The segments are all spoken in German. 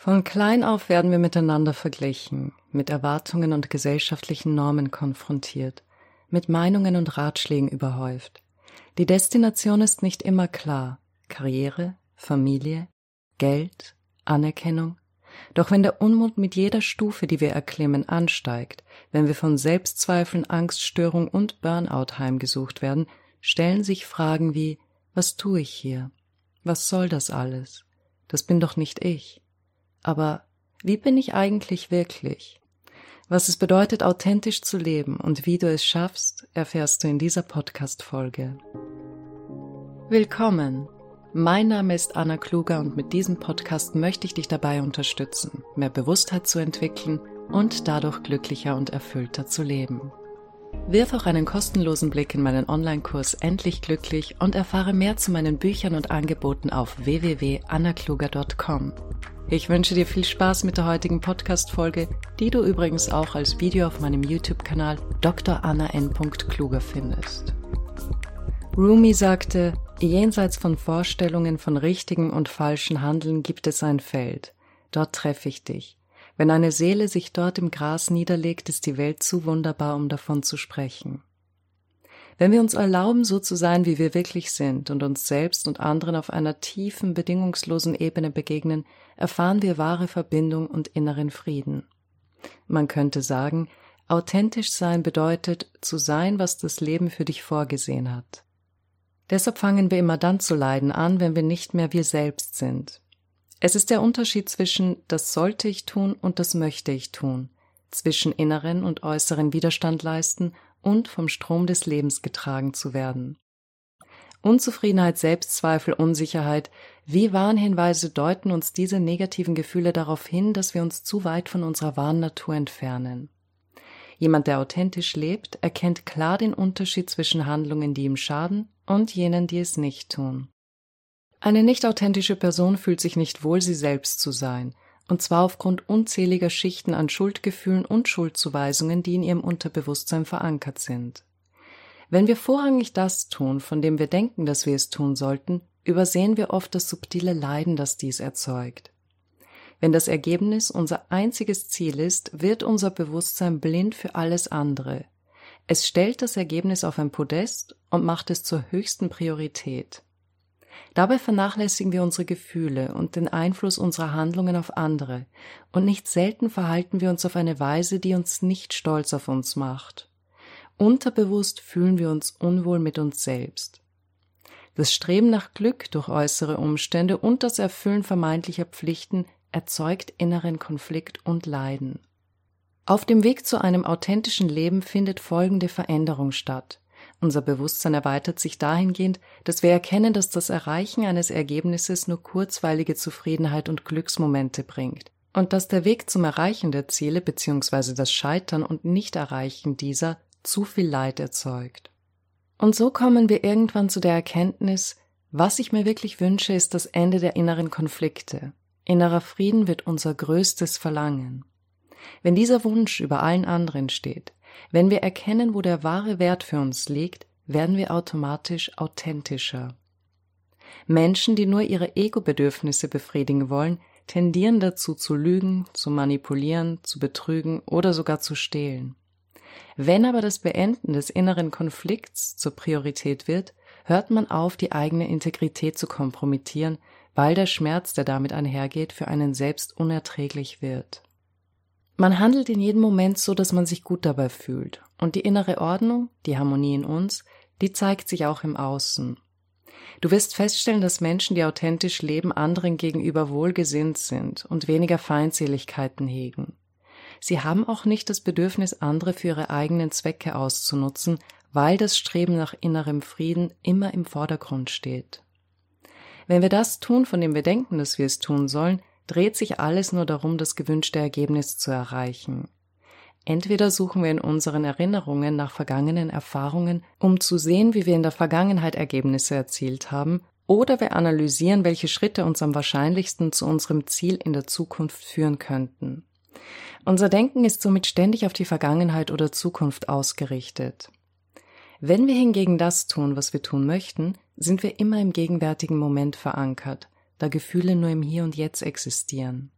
Von klein auf werden wir miteinander verglichen, mit Erwartungen und gesellschaftlichen Normen konfrontiert, mit Meinungen und Ratschlägen überhäuft. Die Destination ist nicht immer klar. Karriere, Familie, Geld, Anerkennung. Doch wenn der Unmut mit jeder Stufe, die wir erklimmen, ansteigt, wenn wir von Selbstzweifeln, Angststörung und Burnout heimgesucht werden, stellen sich Fragen wie Was tue ich hier? Was soll das alles? Das bin doch nicht ich. Aber wie bin ich eigentlich wirklich? Was es bedeutet, authentisch zu leben und wie du es schaffst, erfährst du in dieser Podcast-Folge. Willkommen! Mein Name ist Anna Kluger und mit diesem Podcast möchte ich dich dabei unterstützen, mehr Bewusstheit zu entwickeln und dadurch glücklicher und erfüllter zu leben. Wirf auch einen kostenlosen Blick in meinen Online-Kurs Endlich Glücklich und erfahre mehr zu meinen Büchern und Angeboten auf www.annakluger.com. Ich wünsche dir viel Spaß mit der heutigen Podcast-Folge, die du übrigens auch als Video auf meinem YouTube-Kanal Dr. Anna N. Kluger findest. Rumi sagte, jenseits von Vorstellungen von richtigem und falschen Handeln gibt es ein Feld. Dort treffe ich dich. Wenn eine Seele sich dort im Gras niederlegt, ist die Welt zu wunderbar, um davon zu sprechen. Wenn wir uns erlauben, so zu sein, wie wir wirklich sind und uns selbst und anderen auf einer tiefen, bedingungslosen Ebene begegnen, erfahren wir wahre Verbindung und inneren Frieden. Man könnte sagen, authentisch sein bedeutet, zu sein, was das Leben für dich vorgesehen hat. Deshalb fangen wir immer dann zu leiden an, wenn wir nicht mehr wir selbst sind. Es ist der Unterschied zwischen das sollte ich tun und das möchte ich tun, zwischen inneren und äußeren Widerstand leisten und vom Strom des Lebens getragen zu werden. Unzufriedenheit, Selbstzweifel, Unsicherheit, wie Warnhinweise deuten uns diese negativen Gefühle darauf hin, dass wir uns zu weit von unserer wahren Natur entfernen. Jemand, der authentisch lebt, erkennt klar den Unterschied zwischen Handlungen, die ihm schaden, und jenen, die es nicht tun. Eine nicht authentische Person fühlt sich nicht wohl, sie selbst zu sein, und zwar aufgrund unzähliger Schichten an Schuldgefühlen und Schuldzuweisungen, die in ihrem Unterbewusstsein verankert sind. Wenn wir vorrangig das tun, von dem wir denken, dass wir es tun sollten, übersehen wir oft das subtile Leiden, das dies erzeugt. Wenn das Ergebnis unser einziges Ziel ist, wird unser Bewusstsein blind für alles andere. Es stellt das Ergebnis auf ein Podest und macht es zur höchsten Priorität. Dabei vernachlässigen wir unsere Gefühle und den Einfluss unserer Handlungen auf andere, und nicht selten verhalten wir uns auf eine Weise, die uns nicht stolz auf uns macht. Unterbewusst fühlen wir uns unwohl mit uns selbst. Das Streben nach Glück durch äußere Umstände und das Erfüllen vermeintlicher Pflichten erzeugt inneren Konflikt und Leiden. Auf dem Weg zu einem authentischen Leben findet folgende Veränderung statt. Unser Bewusstsein erweitert sich dahingehend, dass wir erkennen, dass das Erreichen eines Ergebnisses nur kurzweilige Zufriedenheit und Glücksmomente bringt und dass der Weg zum Erreichen der Ziele bzw. das Scheitern und Nichterreichen dieser zu viel Leid erzeugt. Und so kommen wir irgendwann zu der Erkenntnis, was ich mir wirklich wünsche, ist das Ende der inneren Konflikte. Innerer Frieden wird unser größtes Verlangen. Wenn dieser Wunsch über allen anderen steht, wenn wir erkennen, wo der wahre Wert für uns liegt, werden wir automatisch authentischer. Menschen, die nur ihre Ego-Bedürfnisse befriedigen wollen, tendieren dazu zu lügen, zu manipulieren, zu betrügen oder sogar zu stehlen. Wenn aber das Beenden des inneren Konflikts zur Priorität wird, hört man auf, die eigene Integrität zu kompromittieren, weil der Schmerz, der damit einhergeht, für einen selbst unerträglich wird. Man handelt in jedem Moment so, dass man sich gut dabei fühlt. Und die innere Ordnung, die Harmonie in uns, die zeigt sich auch im Außen. Du wirst feststellen, dass Menschen, die authentisch leben, anderen gegenüber wohlgesinnt sind und weniger Feindseligkeiten hegen. Sie haben auch nicht das Bedürfnis, andere für ihre eigenen Zwecke auszunutzen, weil das Streben nach innerem Frieden immer im Vordergrund steht. Wenn wir das tun, von dem wir denken, dass wir es tun sollen, dreht sich alles nur darum, das gewünschte Ergebnis zu erreichen. Entweder suchen wir in unseren Erinnerungen nach vergangenen Erfahrungen, um zu sehen, wie wir in der Vergangenheit Ergebnisse erzielt haben, oder wir analysieren, welche Schritte uns am wahrscheinlichsten zu unserem Ziel in der Zukunft führen könnten. Unser Denken ist somit ständig auf die Vergangenheit oder Zukunft ausgerichtet. Wenn wir hingegen das tun, was wir tun möchten, sind wir immer im gegenwärtigen Moment verankert, da Gefühle nur im Hier und Jetzt existieren.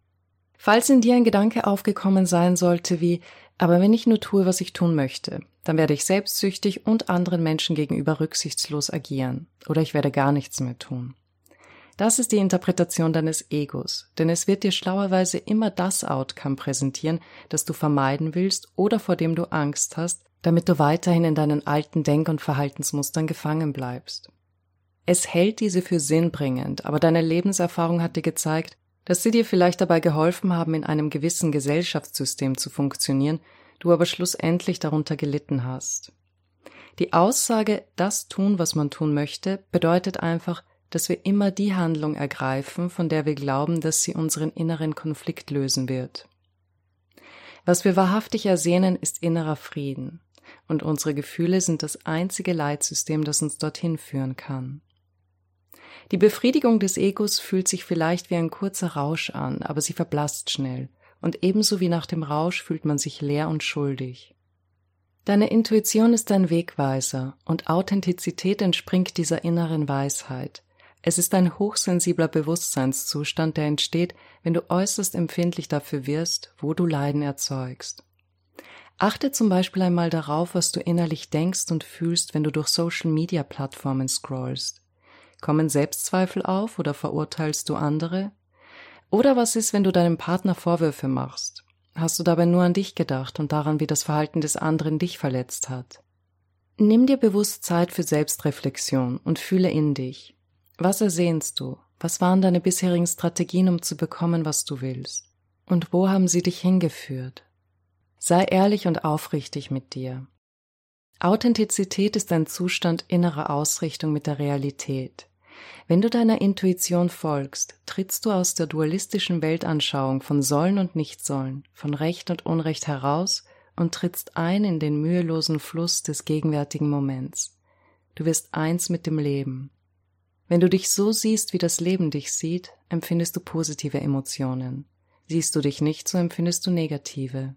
Falls in dir ein Gedanke aufgekommen sein sollte wie, aber wenn ich nur tue, was ich tun möchte, dann werde ich selbstsüchtig und anderen Menschen gegenüber rücksichtslos agieren oder ich werde gar nichts mehr tun. Das ist die Interpretation deines Egos, denn es wird dir schlauerweise immer das Outcome präsentieren, das du vermeiden willst oder vor dem du Angst hast, damit du weiterhin in deinen alten Denk- und Verhaltensmustern gefangen bleibst. Es hält diese für sinnbringend, aber deine Lebenserfahrung hat dir gezeigt, dass sie dir vielleicht dabei geholfen haben, in einem gewissen Gesellschaftssystem zu funktionieren, du aber schlussendlich darunter gelitten hast. Die Aussage, das tun, was man tun möchte, bedeutet einfach, dass wir immer die Handlung ergreifen, von der wir glauben, dass sie unseren inneren Konflikt lösen wird. Was wir wahrhaftig ersehnen, ist innerer Frieden, und unsere Gefühle sind das einzige Leitsystem, das uns dorthin führen kann. Die Befriedigung des Egos fühlt sich vielleicht wie ein kurzer Rausch an, aber sie verblasst schnell, und ebenso wie nach dem Rausch fühlt man sich leer und schuldig. Deine Intuition ist dein Wegweiser, und Authentizität entspringt dieser inneren Weisheit. Es ist ein hochsensibler Bewusstseinszustand, der entsteht, wenn du äußerst empfindlich dafür wirst, wo du Leiden erzeugst. Achte zum Beispiel einmal darauf, was du innerlich denkst und fühlst, wenn du durch Social-Media-Plattformen scrollst. Kommen Selbstzweifel auf oder verurteilst du andere? Oder was ist, wenn du deinem Partner Vorwürfe machst? Hast du dabei nur an dich gedacht und daran, wie das Verhalten des anderen dich verletzt hat? Nimm dir bewusst Zeit für Selbstreflexion und fühle in dich. Was ersehnst du? Was waren deine bisherigen Strategien, um zu bekommen, was du willst? Und wo haben sie dich hingeführt? Sei ehrlich und aufrichtig mit dir. Authentizität ist ein Zustand innerer Ausrichtung mit der Realität. Wenn du deiner Intuition folgst, trittst du aus der dualistischen Weltanschauung von Sollen und Nichtsollen, von Recht und Unrecht heraus und trittst ein in den mühelosen Fluss des gegenwärtigen Moments. Du wirst eins mit dem Leben. Wenn du dich so siehst, wie das Leben dich sieht, empfindest du positive Emotionen. Siehst du dich nicht, so empfindest du negative.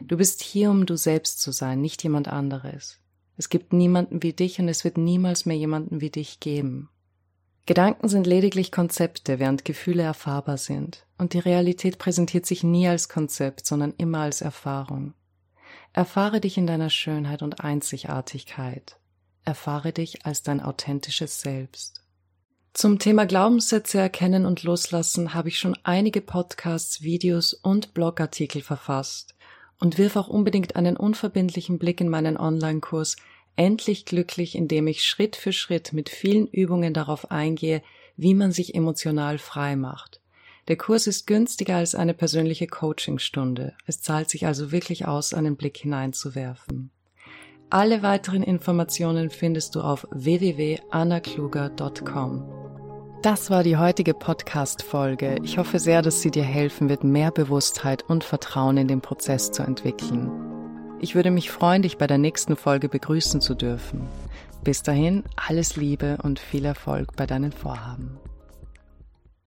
Du bist hier, um du selbst zu sein, nicht jemand anderes. Es gibt niemanden wie dich und es wird niemals mehr jemanden wie dich geben. Gedanken sind lediglich Konzepte, während Gefühle erfahrbar sind, und die Realität präsentiert sich nie als Konzept, sondern immer als Erfahrung. Erfahre dich in deiner Schönheit und Einzigartigkeit. Erfahre dich als dein authentisches Selbst. Zum Thema Glaubenssätze erkennen und loslassen habe ich schon einige Podcasts, Videos und Blogartikel verfasst und wirf auch unbedingt einen unverbindlichen Blick in meinen Online-Kurs endlich glücklich, indem ich Schritt für Schritt mit vielen Übungen darauf eingehe, wie man sich emotional frei macht. Der Kurs ist günstiger als eine persönliche Coachingstunde. Es zahlt sich also wirklich aus, einen Blick hineinzuwerfen. Alle weiteren Informationen findest du auf www.annakluger.com. Das war die heutige Podcast-Folge. Ich hoffe sehr, dass sie dir helfen wird, mehr Bewusstheit und Vertrauen in den Prozess zu entwickeln. Ich würde mich freuen, dich bei der nächsten Folge begrüßen zu dürfen. Bis dahin, alles Liebe und viel Erfolg bei deinen Vorhaben.